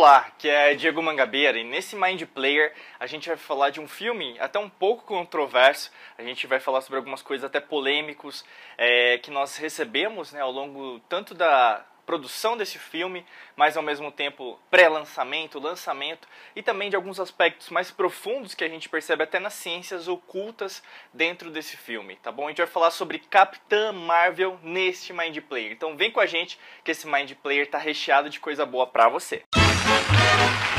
Olá, que é Diego Mangabeira e nesse Mind Player a gente vai falar de um filme até um pouco controverso. A gente vai falar sobre algumas coisas até polêmicos é, que nós recebemos né, ao longo tanto da produção desse filme, mas ao mesmo tempo pré-lançamento, lançamento e também de alguns aspectos mais profundos que a gente percebe até nas ciências ocultas dentro desse filme, tá bom? A gente vai falar sobre Capitã Marvel neste Mind Player. Então vem com a gente que esse Mind Player tá recheado de coisa boa pra você. Música Thank you.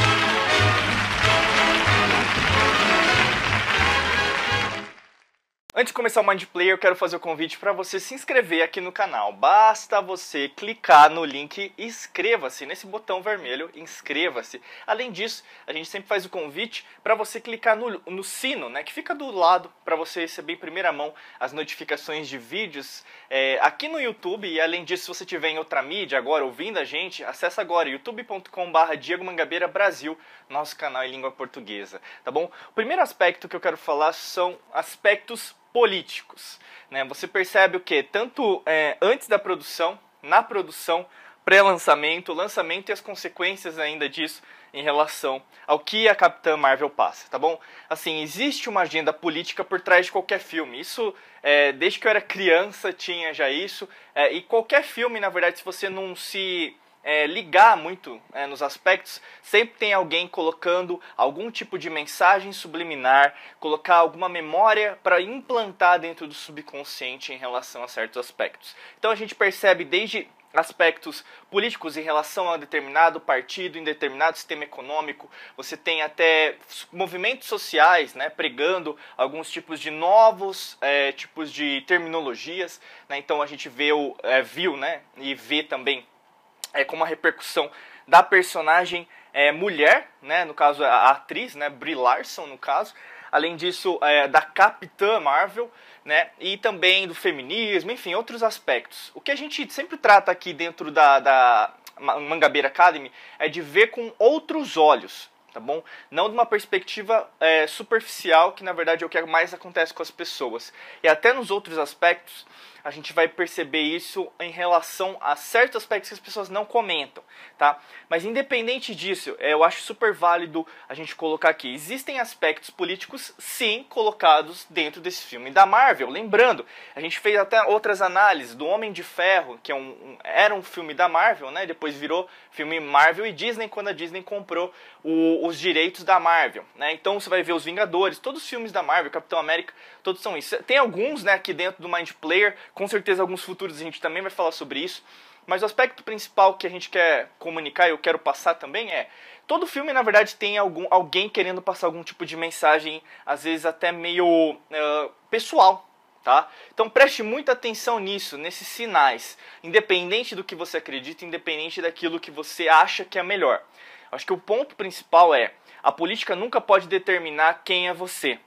Antes de começar o Mind Player, eu quero fazer o convite para você se inscrever aqui no canal. Basta você clicar no link inscreva-se, nesse botão vermelho, inscreva-se. Além disso, a gente sempre faz o convite para você clicar no, no, sino, né, que fica do lado, para você receber em primeira mão as notificações de vídeos é, aqui no YouTube. E além disso, se você estiver em outra mídia agora ouvindo a gente, acessa agora youtube.com.br Diego Mangabeira Brasil, nosso canal em língua portuguesa, tá bom? O primeiro aspecto que eu quero falar são aspectos políticos. Né? Você percebe o que? Tanto é, antes da produção, na produção, pré-lançamento, lançamento e as consequências ainda disso em relação ao que a Capitã Marvel passa, tá bom? Assim, existe uma agenda política por trás de qualquer filme. Isso, é, desde que eu era criança, tinha já isso. É, e qualquer filme, na verdade, se você não se é, ligar muito é, nos aspectos, sempre tem alguém colocando algum tipo de mensagem subliminar, colocar alguma memória para implantar dentro do subconsciente em relação a certos aspectos. Então a gente percebe desde aspectos políticos em relação a determinado partido, em determinado sistema econômico. Você tem até movimentos sociais, né, pregando alguns tipos de novos é, tipos de terminologias. Né? Então a gente vê o, é, viu, né, e vê também é, com uma repercussão da personagem é, mulher, né, no caso a atriz, né, Brie Larson no caso, além disso é, da Capitã Marvel, né, e também do feminismo, enfim, outros aspectos. O que a gente sempre trata aqui dentro da, da Mangabeira Academy é de ver com outros olhos, tá bom? Não de uma perspectiva é, superficial, que na verdade é o que mais acontece com as pessoas. E até nos outros aspectos, a gente vai perceber isso em relação a certos aspectos que as pessoas não comentam, tá? Mas independente disso, é, eu acho super válido a gente colocar aqui. Existem aspectos políticos, sim, colocados dentro desse filme da Marvel. Lembrando, a gente fez até outras análises do Homem de Ferro, que é um, um era um filme da Marvel, né? Depois virou filme Marvel e Disney quando a Disney comprou o, os direitos da Marvel, né? Então você vai ver os Vingadores, todos os filmes da Marvel, Capitão América, todos são isso. Tem alguns, né, aqui dentro do Mind Player, com certeza alguns futuros a gente também vai falar sobre isso. Mas o aspecto principal que a gente quer comunicar e eu quero passar também é todo filme na verdade tem algum alguém querendo passar algum tipo de mensagem, às vezes até meio uh, pessoal, tá? Então preste muita atenção nisso, nesses sinais, independente do que você acredita, independente daquilo que você acha que é melhor. Acho que o ponto principal é a política nunca pode determinar quem é você.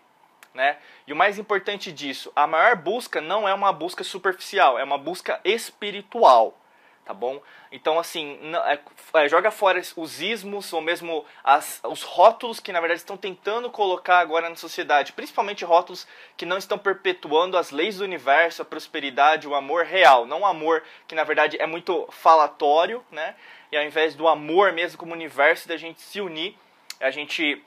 Né? E o mais importante disso, a maior busca não é uma busca superficial, é uma busca espiritual, tá bom? Então, assim, é, é, joga fora os ismos ou mesmo as, os rótulos que na verdade estão tentando colocar agora na sociedade, principalmente rótulos que não estão perpetuando as leis do universo, a prosperidade, o amor real, não o amor que na verdade é muito falatório, né? E ao invés do amor mesmo como universo, da gente se unir, a gente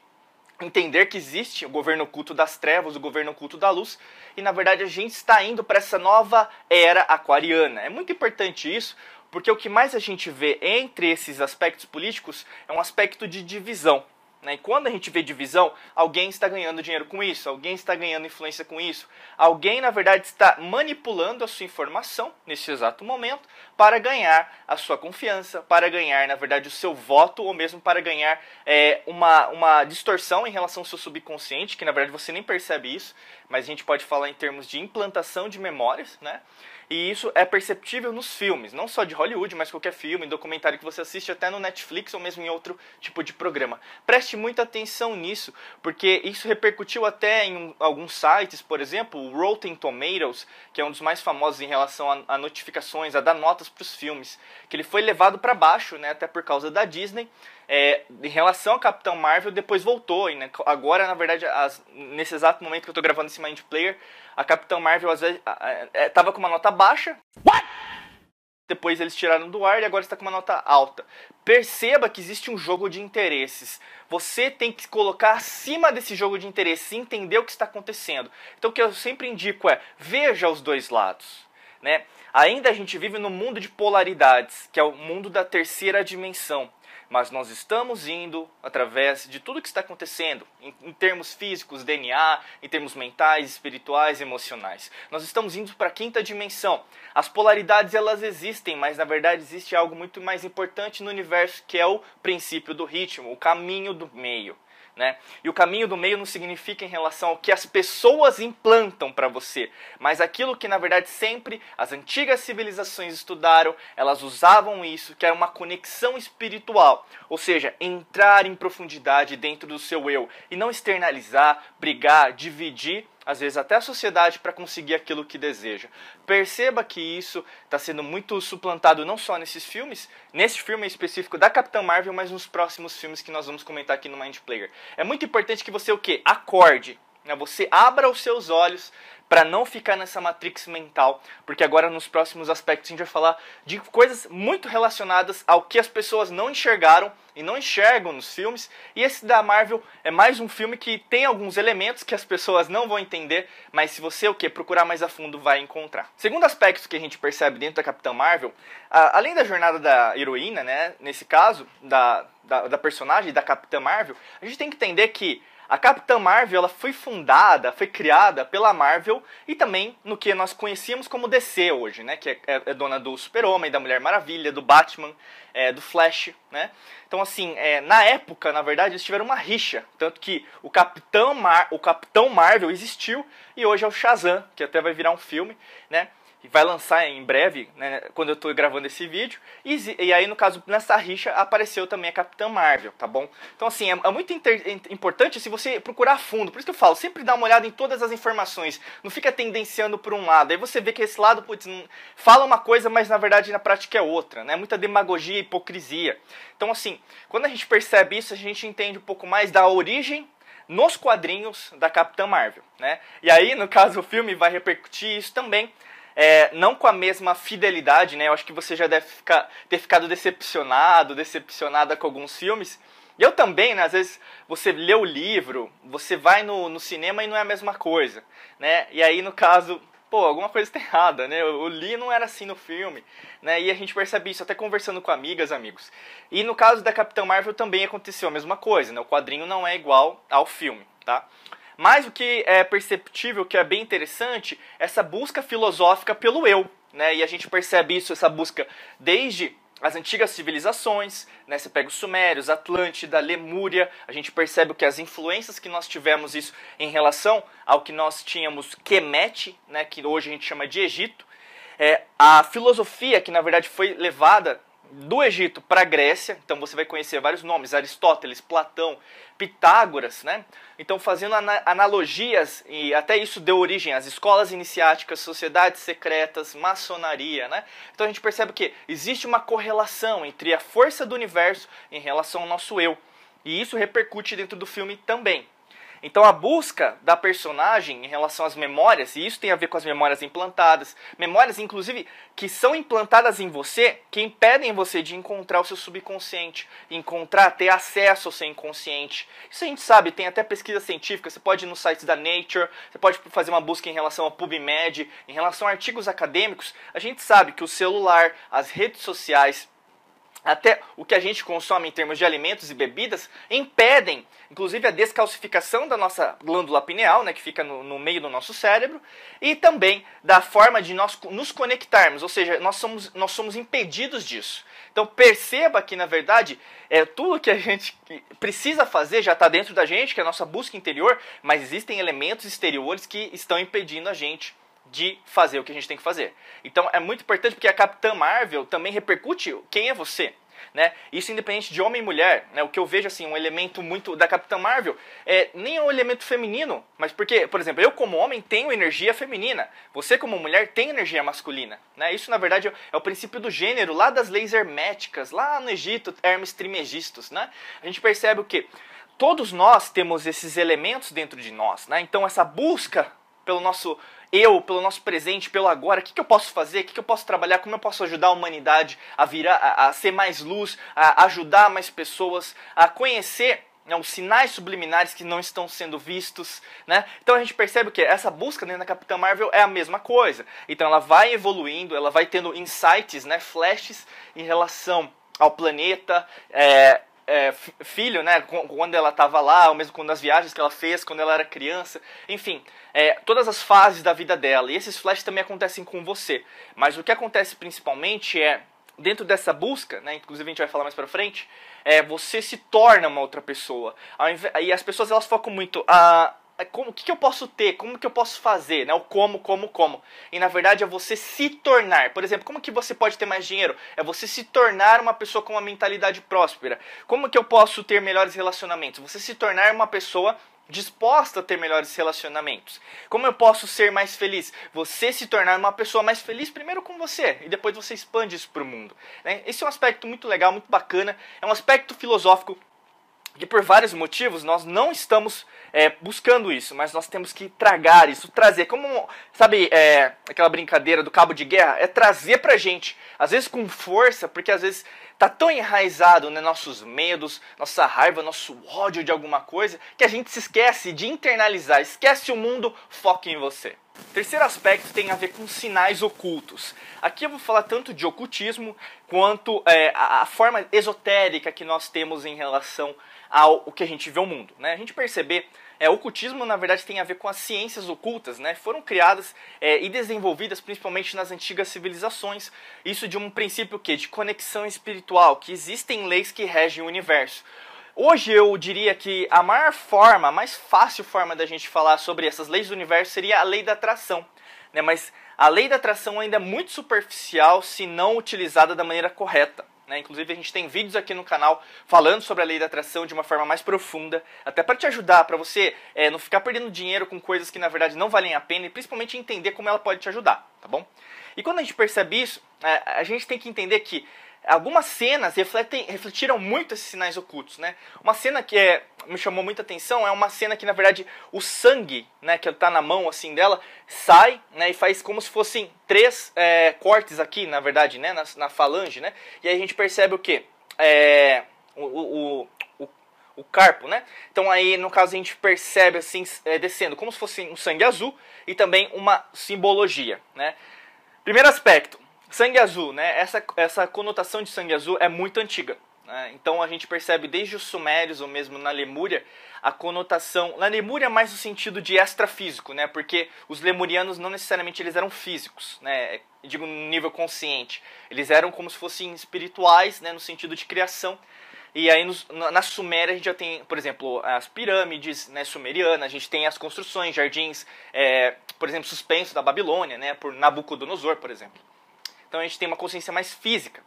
entender que existe o governo oculto das trevas, o governo oculto da luz, e na verdade a gente está indo para essa nova era aquariana. É muito importante isso, porque o que mais a gente vê entre esses aspectos políticos é um aspecto de divisão. Né? E quando a gente vê divisão, alguém está ganhando dinheiro com isso, alguém está ganhando influência com isso, alguém na verdade está manipulando a sua informação nesse exato momento para ganhar a sua confiança, para ganhar na verdade o seu voto ou mesmo para ganhar é, uma, uma distorção em relação ao seu subconsciente, que na verdade você nem percebe isso, mas a gente pode falar em termos de implantação de memórias, né? E isso é perceptível nos filmes, não só de Hollywood, mas qualquer filme, documentário que você assiste até no Netflix ou mesmo em outro tipo de programa. Preste muita atenção nisso, porque isso repercutiu até em alguns sites, por exemplo, o Rotten Tomatoes, que é um dos mais famosos em relação a, a notificações, a dar notas para os filmes, que ele foi levado para baixo, né, até por causa da Disney. É, em relação ao Capitão Marvel, depois voltou. E, né, agora, na verdade, as, nesse exato momento que eu estou gravando esse Mind Player, a Capitão Marvel às vezes, é, tava com uma nota baixa. What? depois eles tiraram do ar e agora está com uma nota alta. Perceba que existe um jogo de interesses. Você tem que colocar acima desse jogo de interesses e entender o que está acontecendo. Então o que eu sempre indico é veja os dois lados. Né? Ainda a gente vive no mundo de polaridades, que é o mundo da terceira dimensão mas nós estamos indo através de tudo que está acontecendo, em, em, termos físicos, DNA, em termos mentais, espirituais, emocionais. Nós estamos indo para a quinta dimensão. As polaridades elas existem, mas na verdade existe algo muito mais importante no universo que é o princípio do ritmo, o caminho do meio. Né? E o caminho do meio não significa em relação ao que as pessoas implantam para você, mas aquilo que na verdade sempre as antigas civilizações estudaram, elas usavam isso, que era uma conexão espiritual, ou seja, entrar em profundidade dentro do seu eu e não externalizar, brigar, dividir às vezes até a sociedade, para conseguir aquilo que deseja. Perceba que isso está sendo muito suplantado não só nesses filmes, nesse filme específico da Capitã Marvel, mas nos próximos filmes que nós vamos comentar aqui no Mind Player. É muito importante que você o quê? Acorde, né? você abra os seus olhos para não ficar nessa matrix mental, porque agora nos próximos aspectos a gente vai falar de coisas muito relacionadas ao que as pessoas não enxergaram e não enxergam nos filmes. E esse da Marvel é mais um filme que tem alguns elementos que as pessoas não vão entender, mas se você o que procurar mais a fundo vai encontrar. Segundo aspecto que a gente percebe dentro da Capitã Marvel, a, além da jornada da heroína, né, nesse caso da, da, da personagem da Capitã Marvel, a gente tem que entender que a Capitã Marvel ela foi fundada, foi criada pela Marvel e também no que nós conhecíamos como DC hoje, né? Que é, é, é dona do Super-Homem, da Mulher Maravilha, do Batman, é, do Flash, né? Então, assim, é, na época, na verdade, eles tiveram uma rixa. Tanto que o Capitão, Mar o Capitão Marvel existiu e hoje é o Shazam, que até vai virar um filme, né? Vai lançar em breve, né, quando eu estou gravando esse vídeo. E, e, aí, no caso, nessa rixa apareceu também a Capitã Marvel, tá bom? Então, assim, é, é muito inter, importante se você procurar a fundo. Por isso que eu falo, sempre dá uma olhada em todas as informações. Não fica tendenciando por um lado. Aí você vê que esse lado, putz, fala uma coisa, mas na verdade na prática é outra, né? Muita demagogia e hipocrisia. Então, assim, quando a gente percebe isso, a gente entende um pouco mais da origem nos quadrinhos da Capitã Marvel, né? E aí, no caso, o filme vai repercutir isso também, é, não com a mesma fidelidade, né? Eu acho que você já deve ficar, ter ficado decepcionado, decepcionada com alguns filmes. Eu também, né? Às vezes você lê o livro, você vai no, no cinema e não é a mesma coisa, né? E aí, no caso, pô, alguma coisa está errada, né? O Lee não era assim no filme, né? E a gente percebe isso até conversando com amigas, amigos. E no caso da Capitã Marvel também aconteceu a mesma coisa, né? O quadrinho não é igual ao filme, tá? Mas o que é perceptível, que é bem interessante, essa busca filosófica pelo eu. Né? E a gente percebe isso, essa busca desde as antigas civilizações, né? Você pega os Sumérios, Atlântida, Lemúria, a gente percebe que as influências que nós tivemos isso em relação ao que nós tínhamos Kemet, né? Que hoje a gente chama de Egito, é, a filosofia que na verdade foi levada do Egito para a Grécia, então você vai conhecer vários nomes, Aristóteles, Platão, Pitágoras, né? Então fazendo analogias e até isso deu origem às escolas iniciáticas, sociedades secretas, maçonaria, né? Então a gente percebe que existe uma correlação entre a força do universo em relação ao nosso eu. E isso repercute dentro do filme também. Então a busca da personagem em relação às memórias, e isso tem a ver com as memórias implantadas, memórias inclusive que são implantadas em você, que impedem você de encontrar o seu subconsciente, encontrar, ter acesso ao seu inconsciente. Isso a gente sabe, tem até pesquisa científica, você pode ir no site da Nature, você pode fazer uma busca em relação ao PubMed, em relação a artigos acadêmicos, a gente sabe que o celular, as redes sociais, até o que a gente consome em termos de alimentos e bebidas, impedem, inclusive, a descalcificação da nossa glândula pineal, né, que fica no, no, meio do nosso cérebro, e também da forma de nós nos conectarmos, ou seja, nós somos, nós somos impedidos disso. Então perceba que, na verdade, é, tudo que a gente precisa fazer já está dentro da gente, que é a nossa busca interior, mas existem elementos exteriores que estão impedindo a gente de fazer o que a gente tem que fazer. Então é muito importante porque a Capitã Marvel também repercute quem é você. Né? Isso independente de homem e mulher, né? O que eu vejo assim, um elemento muito da Capitã Marvel é nem um elemento feminino, mas porque, por exemplo, eu como homem tenho energia feminina, você como mulher tem energia masculina, né? Isso na verdade é o princípio do gênero lá das leis herméticas, lá no Egito, Hermes Trimegistus, né? A gente percebe o que todos nós temos esses elementos dentro de nós, né? Então essa busca pelo nosso eu, pelo nosso presente, pelo agora, o que, que eu posso fazer, o que, que eu posso trabalhar, como eu posso ajudar a humanidade a virar, a, a ser mais luz, a ajudar mais pessoas, a conhecer né, os sinais subliminares que não estão sendo vistos, né? Então a gente percebe que essa busca dentro da Capitã Marvel é a mesma coisa. Então ela vai evoluindo, ela vai tendo insights, né, flashes em relação ao planeta, é, é, filho, né, quando ela estava lá, ou mesmo quando as viagens que ela fez, quando ela era criança, enfim, é, todas as fases da vida dela. E esses flashes também acontecem com você. Mas o que acontece principalmente é dentro dessa busca, né, inclusive a gente vai falar mais para frente, é, você se torna uma outra pessoa. E as pessoas elas focam muito a como, o que, que, eu posso ter, como que eu posso fazer, né? O como, como, como. E na verdade é você se tornar. Por exemplo, como que você pode ter mais dinheiro? É você se tornar uma pessoa com uma mentalidade próspera. Como que eu posso ter melhores relacionamentos? Você se tornar uma pessoa disposta a ter melhores relacionamentos. Como eu posso ser mais feliz? Você se tornar uma pessoa mais feliz primeiro com você e depois você expande isso para o mundo. Né? Esse é um aspecto muito legal, muito bacana. É um aspecto filosófico que por vários motivos nós não estamos é, buscando isso, mas nós temos que tragar isso, trazer, como, sabe, é, aquela brincadeira do cabo de guerra, é trazer pra gente, às vezes com força, porque às vezes tá tão enraizado, né, nossos medos, nossa raiva, nosso ódio de alguma coisa, que a gente se esquece de internalizar, esquece o mundo, foca em você. Terceiro aspecto tem a ver com sinais ocultos. Aqui eu vou falar tanto de ocultismo quanto é, a, a forma esotérica que nós temos em relação ao o que a gente vê o mundo. Né? A gente perceber, é, o ocultismo na verdade tem a ver com as ciências ocultas, né? foram criadas é, e desenvolvidas principalmente nas antigas civilizações. Isso de um princípio que de conexão espiritual, que existem leis que regem o universo. Hoje eu diria que a maior forma, a mais fácil forma da gente falar sobre essas leis do universo seria a lei da atração. Né? Mas a lei da atração ainda é muito superficial se não utilizada da maneira correta. Né? Inclusive, a gente tem vídeos aqui no canal falando sobre a lei da atração de uma forma mais profunda, até para te ajudar, para você é, não ficar perdendo dinheiro com coisas que na verdade não valem a pena e principalmente entender como ela pode te ajudar, tá bom? E quando a gente percebe isso, é, a gente tem que entender que algumas cenas refletem, refletiram muito esses sinais ocultos, né? Uma cena que é, me chamou muita atenção é uma cena que, na verdade, o sangue, né, que está na mão, assim, dela, sai, né, e faz como se fossem três é, cortes aqui, na verdade, né, na, na, falange, né? E aí a gente percebe o quê? É, o, o, o, o carpo, né? Então aí, no caso, a gente percebe, assim, é, descendo, como se fosse um sangue azul e também uma simbologia, né? Primeiro aspecto, Sangue azul, né? Essa, essa conotação de sangue azul é muito antiga. Né? Então a gente percebe desde os sumérios ou mesmo na Lemúria a conotação. Na Lemúria mais no sentido de extrafísico, né? Porque os lemurianos não necessariamente eles eram físicos, né? Digo no nível consciente. Eles eram como se fossem espirituais, né? No sentido de criação. E aí nos, na Suméria a gente já tem, por exemplo, as pirâmides né, sumerianas, a gente tem as construções, jardins, é, por exemplo, suspensos da Babilônia, né? Por Nabucodonosor, por exemplo. Então a gente tem uma consciência mais física.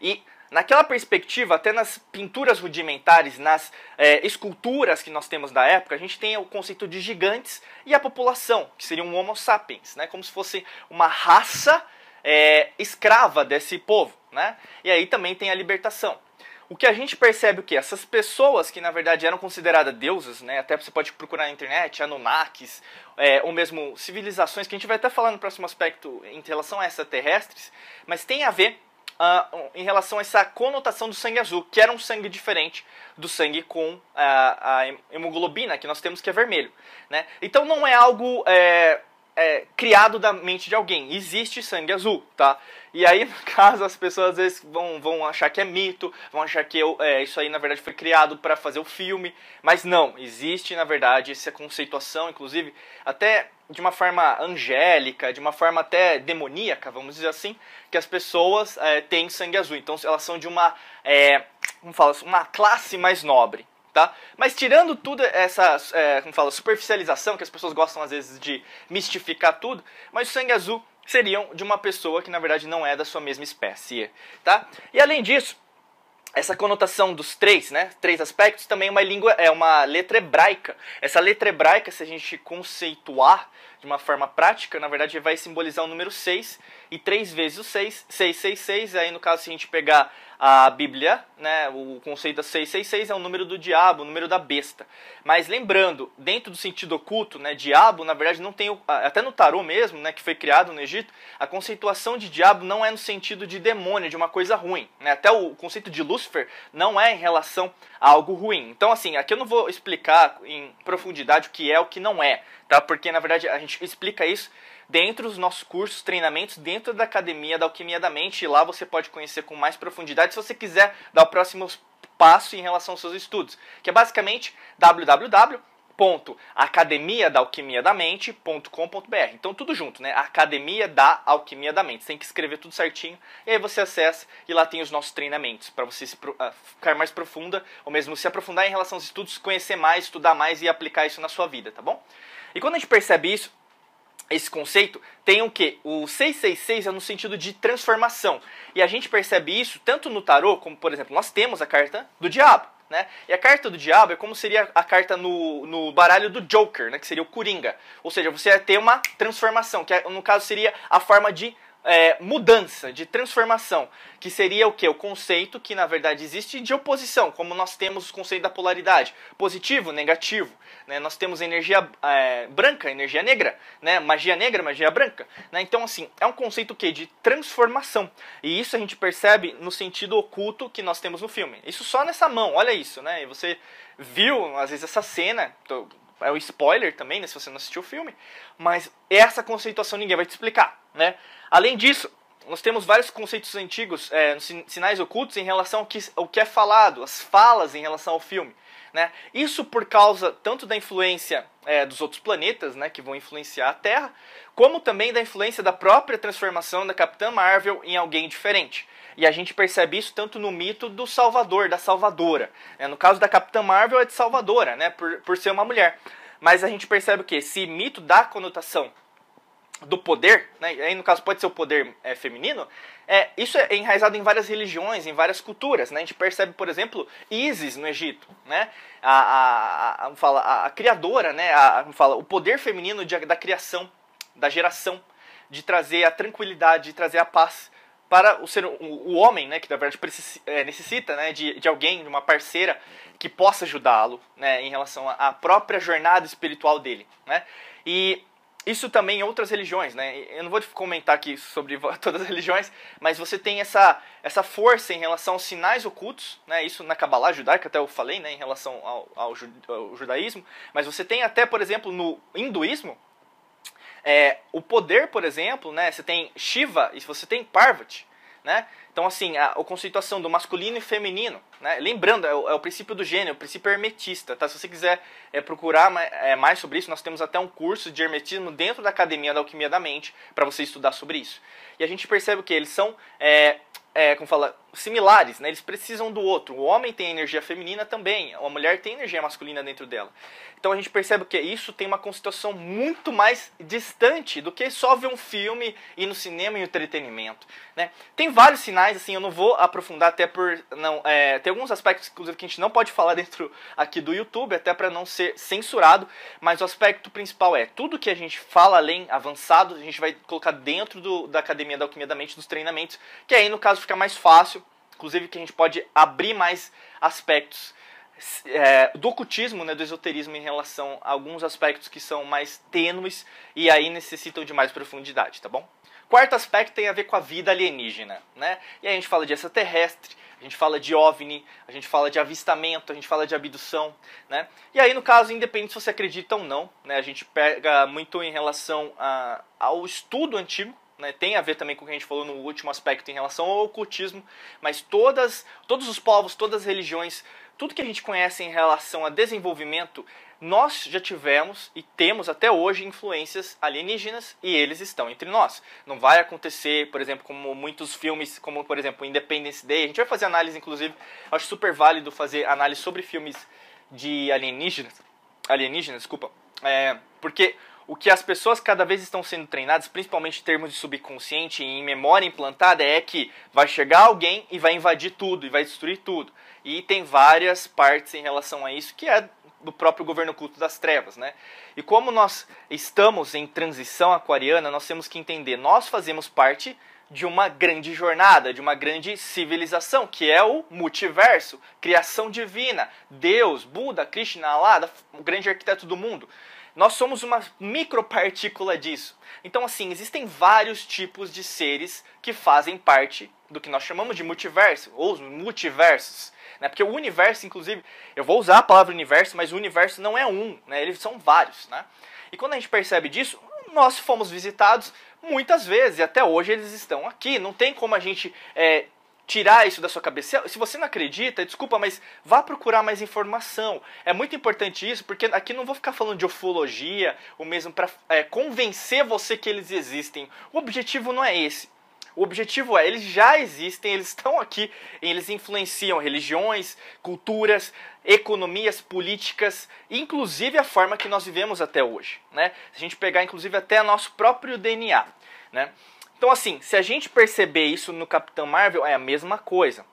E naquela perspectiva, até nas pinturas rudimentares, nas é, esculturas que nós temos da época, a gente tem o conceito de gigantes e a população, que seria um Homo sapiens, né? como se fosse uma raça é, escrava desse povo. Né? E aí também tem a libertação o que a gente percebe o que essas pessoas que na verdade eram consideradas deusas, né, até você pode procurar na internet, Anunnakis, é, ou mesmo civilizações, que a gente vai até falar no próximo aspecto em relação a extraterrestres, mas tem a ver uh, em relação a essa conotação do sangue azul, que era um sangue diferente do sangue com a, a hemoglobina que nós temos que é vermelho. Né? Então não é algo é, é, criado da mente de alguém. Existe sangue azul, tá? E aí, no caso, as pessoas às vezes vão, vão achar que é mito, vão achar que eu, é, isso aí na verdade foi criado para fazer o filme, mas não, existe na verdade essa conceituação, inclusive até de uma forma angélica, de uma forma até demoníaca, vamos dizer assim, que as pessoas é, têm sangue azul. Então elas são de uma, é, como fala, uma classe mais nobre tá? Mas tirando tudo essa, é, como fala, superficialização, que as pessoas gostam às vezes de mistificar tudo, mas o sangue azul seriam de uma pessoa que na verdade não é da sua mesma espécie, tá? E além disso, essa conotação dos três, né, três aspectos, também é uma língua, é uma letra hebraica. Essa letra hebraica, se a gente conceituar de uma forma prática, na verdade vai simbolizar o número 6 e 3 vezes o 6, 666, aí no caso se a gente pegar a Bíblia, né, o conceito da 666 é o número do diabo, o número da besta. Mas lembrando, dentro do sentido oculto, né, diabo, na verdade não tem, até no tarô mesmo, né, que foi criado no Egito, a conceituação de diabo não é no sentido de demônio, de uma coisa ruim. Né? Até o conceito de Lúcifer não é em relação a algo ruim. Então assim, aqui eu não vou explicar em profundidade o que é o que não é, tá? Porque na verdade a gente explica isso dentro dos nossos cursos, treinamentos, dentro da Academia da Alquimia da Mente. E lá você pode conhecer com mais profundidade se você quiser dar o próximo passo em relação aos seus estudos, que é basicamente www academia da alquimia da mente.com.br. Então tudo junto, né? Academia da Alquimia da Mente. Você tem que escrever tudo certinho e aí você acessa e lá tem os nossos treinamentos para você se, uh, ficar mais profunda ou mesmo se aprofundar em relação aos estudos, conhecer mais, estudar mais e aplicar isso na sua vida, tá bom? E quando a gente percebe isso, esse conceito tem o que? O 666 é no sentido de transformação. E a gente percebe isso tanto no tarô, como por exemplo, nós temos a carta do diabo. Né? E a carta do diabo é como seria a carta no, no baralho do Joker, né? que seria o Coringa. Ou seja, você ter uma transformação, que no caso seria a forma de é, mudança, de transformação, que seria o que? O conceito que na verdade existe de oposição, como nós temos o conceito da polaridade, positivo, negativo. Né? Nós temos energia é, branca, energia negra, né? magia negra, magia branca. Né? Então, assim, é um conceito que de transformação. E isso a gente percebe no sentido oculto que nós temos no filme. Isso só nessa mão, olha isso, né? E você viu, às vezes, essa cena. Tô, é o spoiler também, né, se você não assistiu o filme, mas essa conceituação ninguém vai te explicar, né? Além disso, nós temos vários conceitos antigos, é, sinais ocultos em relação ao que, ao que é falado, as falas em relação ao filme. Né? Isso por causa tanto da influência é, dos outros planetas, né, que vão influenciar a Terra, como também da influência da própria transformação da Capitã Marvel em alguém diferente. E a gente percebe isso tanto no mito do Salvador, da Salvadora. Né? No caso da Capitã Marvel é de Salvadora, né, por, por ser uma mulher. Mas a gente percebe que esse mito dá conotação do poder, né? aí no caso pode ser o poder é, feminino, é, isso é enraizado em várias religiões, em várias culturas. Né? A gente percebe, por exemplo, Isis no Egito, né? a, a, a, fala, a, a criadora, né? a, fala, o poder feminino de, da criação, da geração, de trazer a tranquilidade, de trazer a paz para o ser o, homem, né, que na verdade precisa, é, necessita, né, de, de alguém, de uma parceira que possa ajudá-lo, né, em relação à própria jornada espiritual dele, né? E isso também em outras religiões, né? Eu não vou comentar aqui sobre todas as religiões, mas você tem essa, essa força em relação aos sinais ocultos, né? Isso na Kabbalah judaica, até eu falei, né? Em relação ao, ao judaísmo. Mas você tem até, por exemplo, no hinduísmo, é, o poder, por exemplo, né? Você tem Shiva e você tem Parvati, né? Então, assim, a, a conceituação do masculino e feminino, né? lembrando, é o, é o, princípio do gênero, o princípio hermetista. Tá? Se você quiser é, procurar mais, é, mais sobre isso, nós temos até um curso de hermetismo dentro da Academia da Alquimia da Mente para você estudar sobre isso. E a gente percebe que eles são é, é, como fala, similares, né? Eles precisam do outro. O homem tem energia feminina também, a mulher tem energia masculina dentro dela. Então a gente percebe que isso tem uma constituição muito mais distante do que só ver um filme e no cinema e entretenimento, né? Tem vários sinais, assim, eu não vou aprofundar até por não, é, tem alguns aspectos inclusive que a gente não pode falar dentro aqui do YouTube, até para não ser censurado, mas o aspecto principal é tudo que a gente fala além avançado, a gente vai colocar dentro do, da Academia da Alquimia da Mente dos treinamentos, que aí no caso fica mais fácil, inclusive que a gente pode abrir mais aspectos é, do ocultismo, né, do esoterismo em relação a alguns aspectos que são mais tênues e aí necessitam de mais profundidade, tá bom? Quarto aspecto tem a ver com a vida alienígena, né? E aí a gente fala de extraterrestre, a gente fala de OVNI, a gente fala de avistamento, a gente fala de abdução, né? E aí, no caso, independente se você acredita ou não, né? A gente pega muito em relação a, ao estudo antigo, né, tem a ver também com o que a gente falou no último aspecto em relação ao ocultismo, mas todas, todos os povos, todas as religiões, tudo que a gente conhece em relação a desenvolvimento, nós já tivemos e temos até hoje influências alienígenas e eles estão entre nós. Não vai acontecer, por exemplo, como muitos filmes, como por exemplo Independence Day, a gente vai fazer análise, inclusive, acho super válido fazer análise sobre filmes de alienígenas, alienígenas, desculpa, é, porque o que as pessoas cada vez estão sendo treinadas, principalmente em termos de subconsciente e em memória implantada, é que vai chegar alguém e vai invadir tudo e vai destruir tudo. E tem várias partes em relação a isso que é do próprio governo oculto das trevas, né? E como nós estamos em transição aquariana, nós temos que entender, nós fazemos parte de uma grande jornada, de uma grande civilização, que é o multiverso, criação divina, Deus, Buda, Krishna, Allah, o grande arquiteto do mundo. Nós somos uma micropartícula disso. Então, assim, existem vários tipos de seres que fazem parte do que nós chamamos de multiverso, ou os multiversos. Né? Porque o universo, inclusive, eu vou usar a palavra universo, mas o universo não é um, né? eles são vários. Né? E quando a gente percebe disso, nós fomos visitados muitas vezes, e até hoje eles estão aqui. Não tem como a gente é, tirar isso da sua cabeça. Se você não acredita, desculpa, mas vá procurar mais informação. É muito importante isso, porque aqui não vou ficar falando de ufologia, ou mesmo para é, convencer você que eles existem. O objetivo não é esse. O objetivo é, eles já existem, eles estão aqui, eles influenciam religiões, culturas, economias, políticas, inclusive a forma que nós vivemos até hoje. Né? Se a gente pegar, inclusive, até nosso próprio DNA. Né? Então, assim, se a gente perceber isso no Capitão Marvel, é a mesma coisa.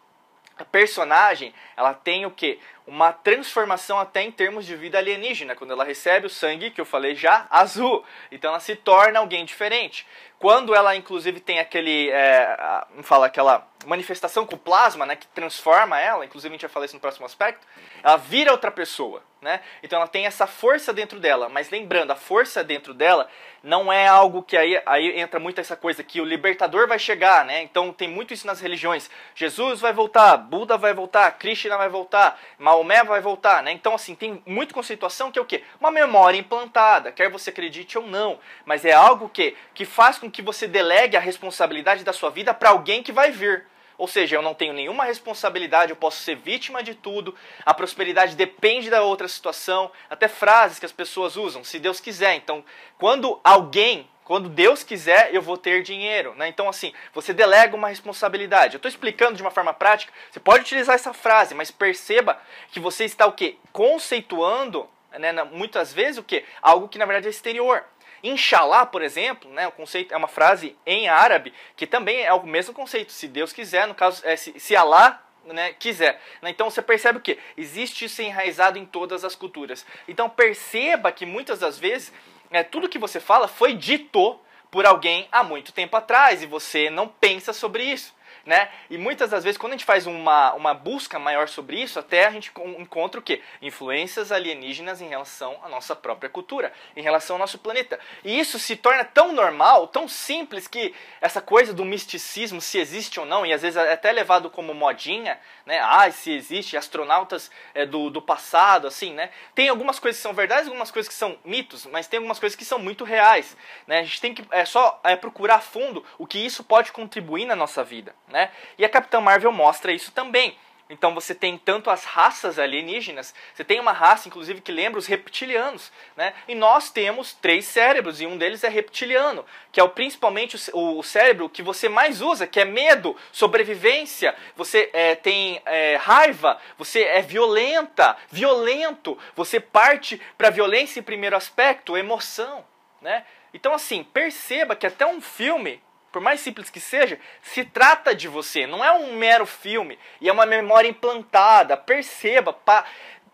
A personagem, ela tem o que? Uma transformação até em termos de vida alienígena, quando ela recebe o sangue, que eu falei já, azul. Então ela se torna alguém diferente. Quando ela, inclusive, tem aquele, é, fala, aquela manifestação com o plasma, né, que transforma ela, inclusive a gente vai falar isso no próximo aspecto, ela vira outra pessoa, né? Então ela tem essa força dentro dela, mas lembrando, a força dentro dela não é algo que aí, aí entra muito essa coisa que o libertador vai chegar, né? Então tem muito isso nas religiões. Jesus vai voltar, Buda vai voltar, Krishna vai voltar, Maomé vai voltar, né? Então assim, tem muito conceituação que é o quê? Uma memória implantada, quer você acredite ou não, mas é algo que que faz com que você delegue a responsabilidade da sua vida para alguém que vai vir. Ou seja, eu não tenho nenhuma responsabilidade, eu posso ser vítima de tudo, a prosperidade depende da outra situação, até frases que as pessoas usam, se Deus quiser. Então, quando alguém, quando Deus quiser, eu vou ter dinheiro. Né? Então, assim, você delega uma responsabilidade. Eu estou explicando de uma forma prática, você pode utilizar essa frase, mas perceba que você está o quê? Conceituando, né, muitas vezes, o quê? Algo que na verdade é exterior. Inshallah, por exemplo, né, o conceito é uma frase em árabe que também é o mesmo conceito. Se Deus quiser, no caso, é, se, se Allah né, quiser. Né? Então você percebe o que? Existe isso enraizado em todas as culturas. Então perceba que muitas das vezes é, tudo que você fala foi dito por alguém há muito tempo atrás e você não pensa sobre isso né? E muitas das vezes, quando a gente faz uma, uma busca maior sobre isso, até a gente encontra o quê? Influências alienígenas em relação à nossa própria cultura, em relação ao nosso planeta. E isso se torna tão normal, tão simples, que essa coisa do misticismo, se existe ou não, e às vezes é até levado como modinha, né? Ah, se existe, astronautas é, do, do passado, assim, né? Tem algumas coisas que são verdades, algumas coisas que são mitos, mas tem algumas coisas que são muito reais, né? A gente tem que é, só é, procurar a fundo o que isso pode contribuir na nossa vida, né? E a Capitã Marvel mostra isso também. Então você tem tanto as raças alienígenas, você tem uma raça, inclusive, que lembra os reptilianos, né? E nós temos três cérebros, e um deles é reptiliano, que é o, principalmente o, o cérebro que você mais usa, que é medo, sobrevivência, você é, tem é, raiva, você é violenta, violento, você parte para violência em primeiro aspecto, emoção, né? Então, assim, perceba que até um filme por mais simples que seja, se trata de você. Não é um mero filme e é uma memória implantada. Perceba, pa,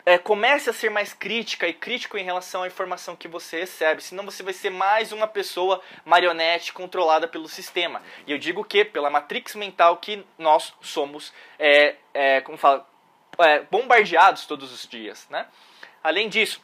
é, comece a ser mais crítica e crítico em relação à informação que você recebe. Senão você vai ser mais uma pessoa marionete controlada pelo sistema. E eu digo que pela matrix mental que nós somos, é, é, como fala, é, bombardeados todos os dias. Né? Além disso,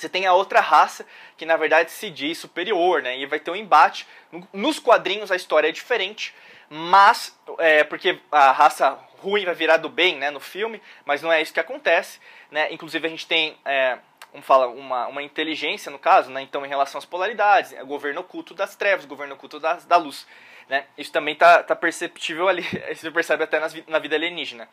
você tem a outra raça que na verdade se diz superior, né? E vai ter um embate. Nos quadrinhos a história é diferente, mas é, porque a raça ruim vai virar do bem, né? No filme, mas não é isso que acontece, né? Inclusive a gente tem é, fala, uma, uma inteligência no caso, né? Então em relação às polaridades, é governo oculto das trevas, governo oculto das, da luz. Né? Isso também está tá perceptível ali, você percebe até nas, na vida alienígena.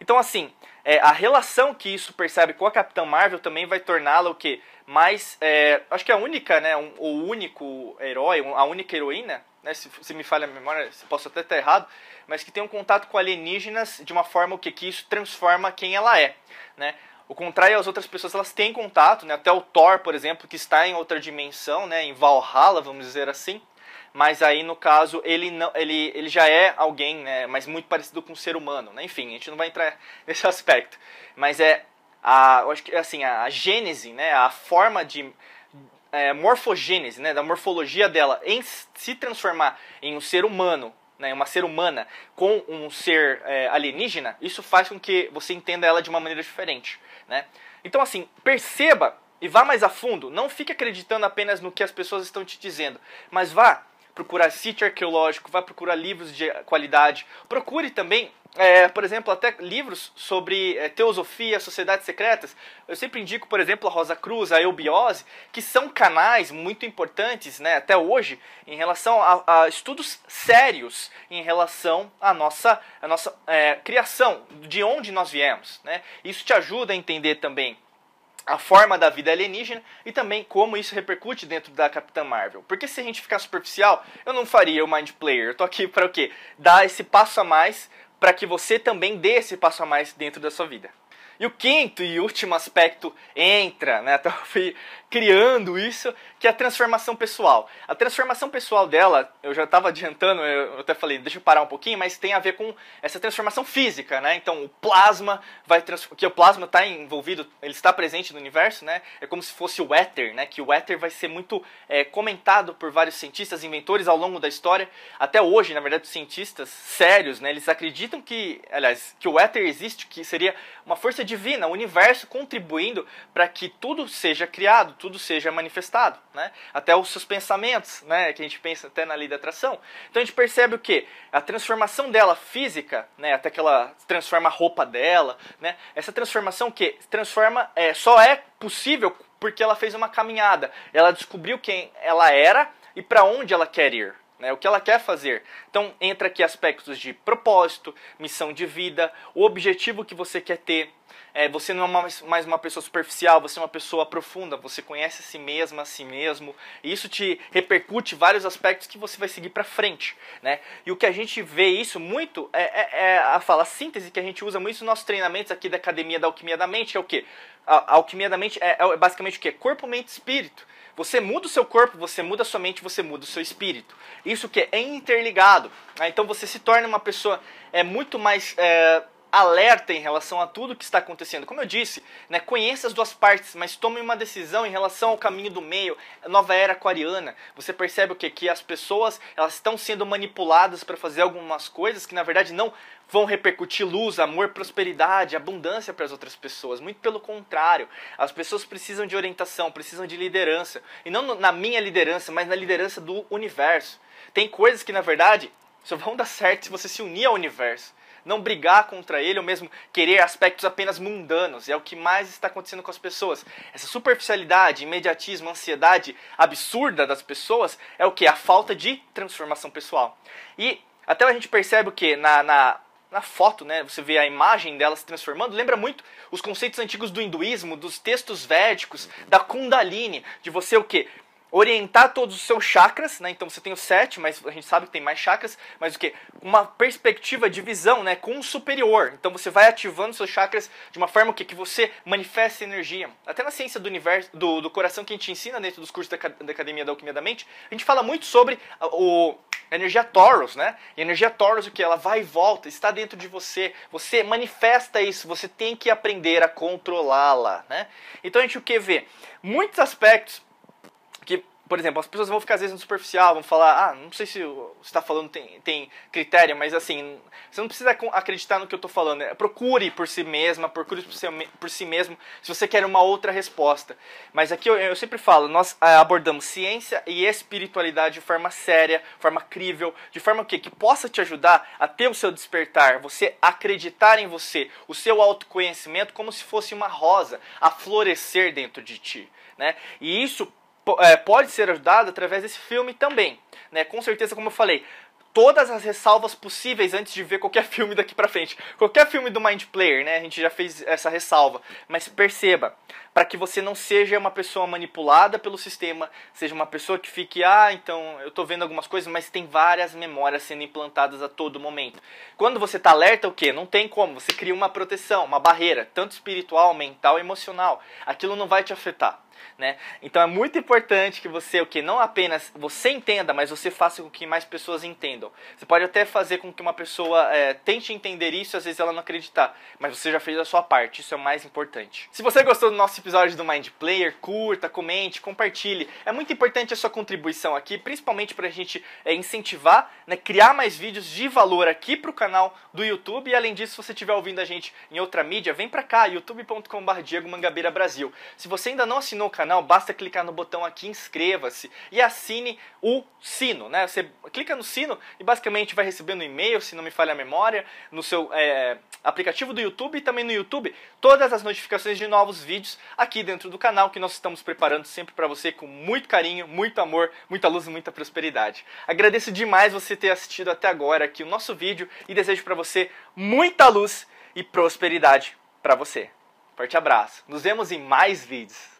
Então, assim, é, a relação que isso percebe com a Capitã Marvel também vai torná-la o que mais, é, acho que a única, né, um, o único herói, a única heroína, né, se, se me falha a memória, posso até estar errado, mas que tem um contato com alienígenas de uma forma o que, que isso transforma quem ela é, né? O contrário, as outras pessoas elas têm contato, né? Até o Thor, por exemplo, que está em outra dimensão, né? Em Valhalla, vamos dizer assim mas aí no caso ele não ele, ele já é alguém né mas muito parecido com um ser humano né? enfim a gente não vai entrar nesse aspecto mas é a, eu acho que assim, a, a gênese, né, a forma de é, morfogênese, né, da morfologia dela em se transformar em um ser humano, né, uma ser humana com um ser é, alienígena, isso faz com que você entenda ela de uma maneira diferente, né? Então assim, perceba e vá mais a fundo, não fique acreditando apenas no que as pessoas estão te dizendo, mas vá procurar sítio arqueológico, vá procurar livros de qualidade, procure também é, por exemplo, até livros sobre é, teosofia, sociedades secretas. Eu sempre indico, por exemplo, a Rosa Cruz, a Eubiose, que são canais muito importantes, né, até hoje, em relação a, a estudos sérios em relação à nossa, à nossa é, criação, de onde nós viemos. Né? Isso te ajuda a entender também a forma da vida alienígena e também como isso repercute dentro da Capitã Marvel. Porque se a gente ficar superficial, eu não faria o Mind Player. Eu tô aqui para o quê? Dar esse passo a mais para que você também dê esse passo a mais dentro da sua vida. E o quinto e último aspecto entra, né? Até eu fui criando isso, que é a transformação pessoal. A transformação pessoal dela, eu já estava adiantando, eu até falei, deixa eu parar um pouquinho, mas tem a ver com essa transformação física, né? Então, o plasma vai que o plasma está envolvido, ele está presente no universo, né? É como se fosse o éter, né? Que o éter vai ser muito é, comentado por vários cientistas, inventores ao longo da história. Até hoje, na verdade, cientistas sérios, né? Eles acreditam que, aliás, que o éter existe, que seria uma força divina, o universo contribuindo para que tudo seja criado, tudo seja manifestado, né? Até os seus pensamentos, né? Que a gente pensa até na lei da atração. Então a gente percebe o que? A transformação dela física, né? Até que ela transforma a roupa dela, né? Essa transformação que transforma é, só é possível porque ela fez uma caminhada. Ela descobriu quem ela era e para onde ela quer ir. Né, o que ela quer fazer. Então entra aqui aspectos de propósito, missão de vida, o objetivo que você quer ter, é, você não é mais, mais uma pessoa superficial, você é uma pessoa profunda, você conhece a si mesma, a si mesmo, e isso te repercute vários aspectos que você vai seguir para frente, né? E o que a gente vê isso muito é, é, é, a fala a síntese que a gente usa muito nos nossos treinamentos aqui da Academia da Alquimia da Mente, que é o quê? A, a alquimia da mente é, é basicamente o quê? Corpo, mente e espírito. Você muda o seu corpo, você muda a sua mente, você muda o seu espírito. Isso que é interligado. Né? Então você se torna uma pessoa é muito mais é, alerta em relação a tudo que está acontecendo. Como eu disse, né, conheça as duas partes, mas tome uma decisão em relação ao caminho do meio, nova era aquariana. Você percebe o que? Que as pessoas elas estão sendo manipuladas para fazer algumas coisas que na verdade não vão repercutir luz, amor, prosperidade, abundância para as outras pessoas. Muito pelo contrário, as pessoas precisam de orientação, precisam de liderança. E não na minha liderança, mas na liderança do universo. Tem coisas que na verdade só vão dar certo se você se unir ao universo não brigar contra ele ou mesmo querer aspectos apenas mundanos. É o que mais está acontecendo com as pessoas. Essa superficialidade, imediatismo, ansiedade absurda das pessoas é o que? A falta de transformação pessoal. E até a gente percebe o que? Na, na, na foto, né? Você vê a imagem dela se transformando, lembra muito os conceitos antigos do hinduísmo, dos textos védicos, da Kundalini, de você o que? Orientar todos os seus chakras, né? Então você tem os sete, mas a gente sabe que tem mais chakras, mas o que? Uma perspectiva de visão, né? Com o superior. Então você vai ativando seus chakras de uma forma que, que você manifesta energia. Até na ciência do universo, do, do coração que a gente ensina dentro dos cursos da, da Academia da Alquimia da Mente, a gente fala muito sobre o a energia Taurus, né? E a energia Taurus, o que? Ela vai e volta, está dentro de você. Você manifesta isso, você tem que aprender a controlá-la, né? Então a gente o que vê? Muitos aspectos por exemplo, as pessoas vão ficar às vezes no superficial, vão falar, ah, não sei se você está falando tem, tem critério, mas assim, você não precisa acreditar no que eu estou falando. É, procure por si mesma, procure por si, por si mesmo, se você quer uma outra resposta. Mas aqui eu, eu sempre falo, nós ah, abordamos ciência e espiritualidade de forma séria, forma crível, de forma que, que possa te ajudar a ter o seu despertar, você acreditar em você, o seu autoconhecimento como se fosse uma rosa a florescer dentro de ti. Né? E isso é, pode ser ajudado através desse filme também. Né? Com certeza, como eu falei, todas as ressalvas possíveis antes de ver qualquer filme daqui pra frente. Qualquer filme do Mind Player, né? A gente já fez essa ressalva. Mas perceba, para que você não seja uma pessoa manipulada pelo sistema, seja uma pessoa que fique, ah, então eu tô vendo algumas coisas, mas tem várias memórias sendo implantadas a todo momento. Quando você tá alerta, o que? Não tem como. Você cria uma proteção, uma barreira, tanto espiritual, mental emocional. Aquilo não vai te afetar. Né? Então é muito importante que você, o que não apenas você entenda, mas você faça com que mais pessoas entendam. Você pode até fazer com que uma pessoa é, tente entender isso, às vezes ela não acreditar, mas você já fez a sua parte, isso é o mais importante. Se você gostou do nosso episódio do Mind Player, curta, comente, compartilhe. É muito importante a sua contribuição aqui, principalmente para a gente é, incentivar, né, criar mais vídeos de valor aqui para o canal do YouTube. E além disso, se você estiver ouvindo a gente em outra mídia, vem para cá, youtube.com.br Diego Mangabeira Brasil. Se você ainda não assinou o canal, basta clicar no botão aqui inscreva-se e assine o sino, né? Você clica no sino e basicamente vai recebendo um e-mail, se não me falha a memória, no seu é, aplicativo do YouTube e também no YouTube, todas as notificações de novos vídeos aqui dentro do canal que nós estamos preparando sempre para você com muito carinho, muito amor, muita luz e muita prosperidade. Agradeço demais você ter assistido até agora aqui o nosso vídeo e desejo para você muita luz e prosperidade para você. Forte abraço. Nos vemos em mais vídeos.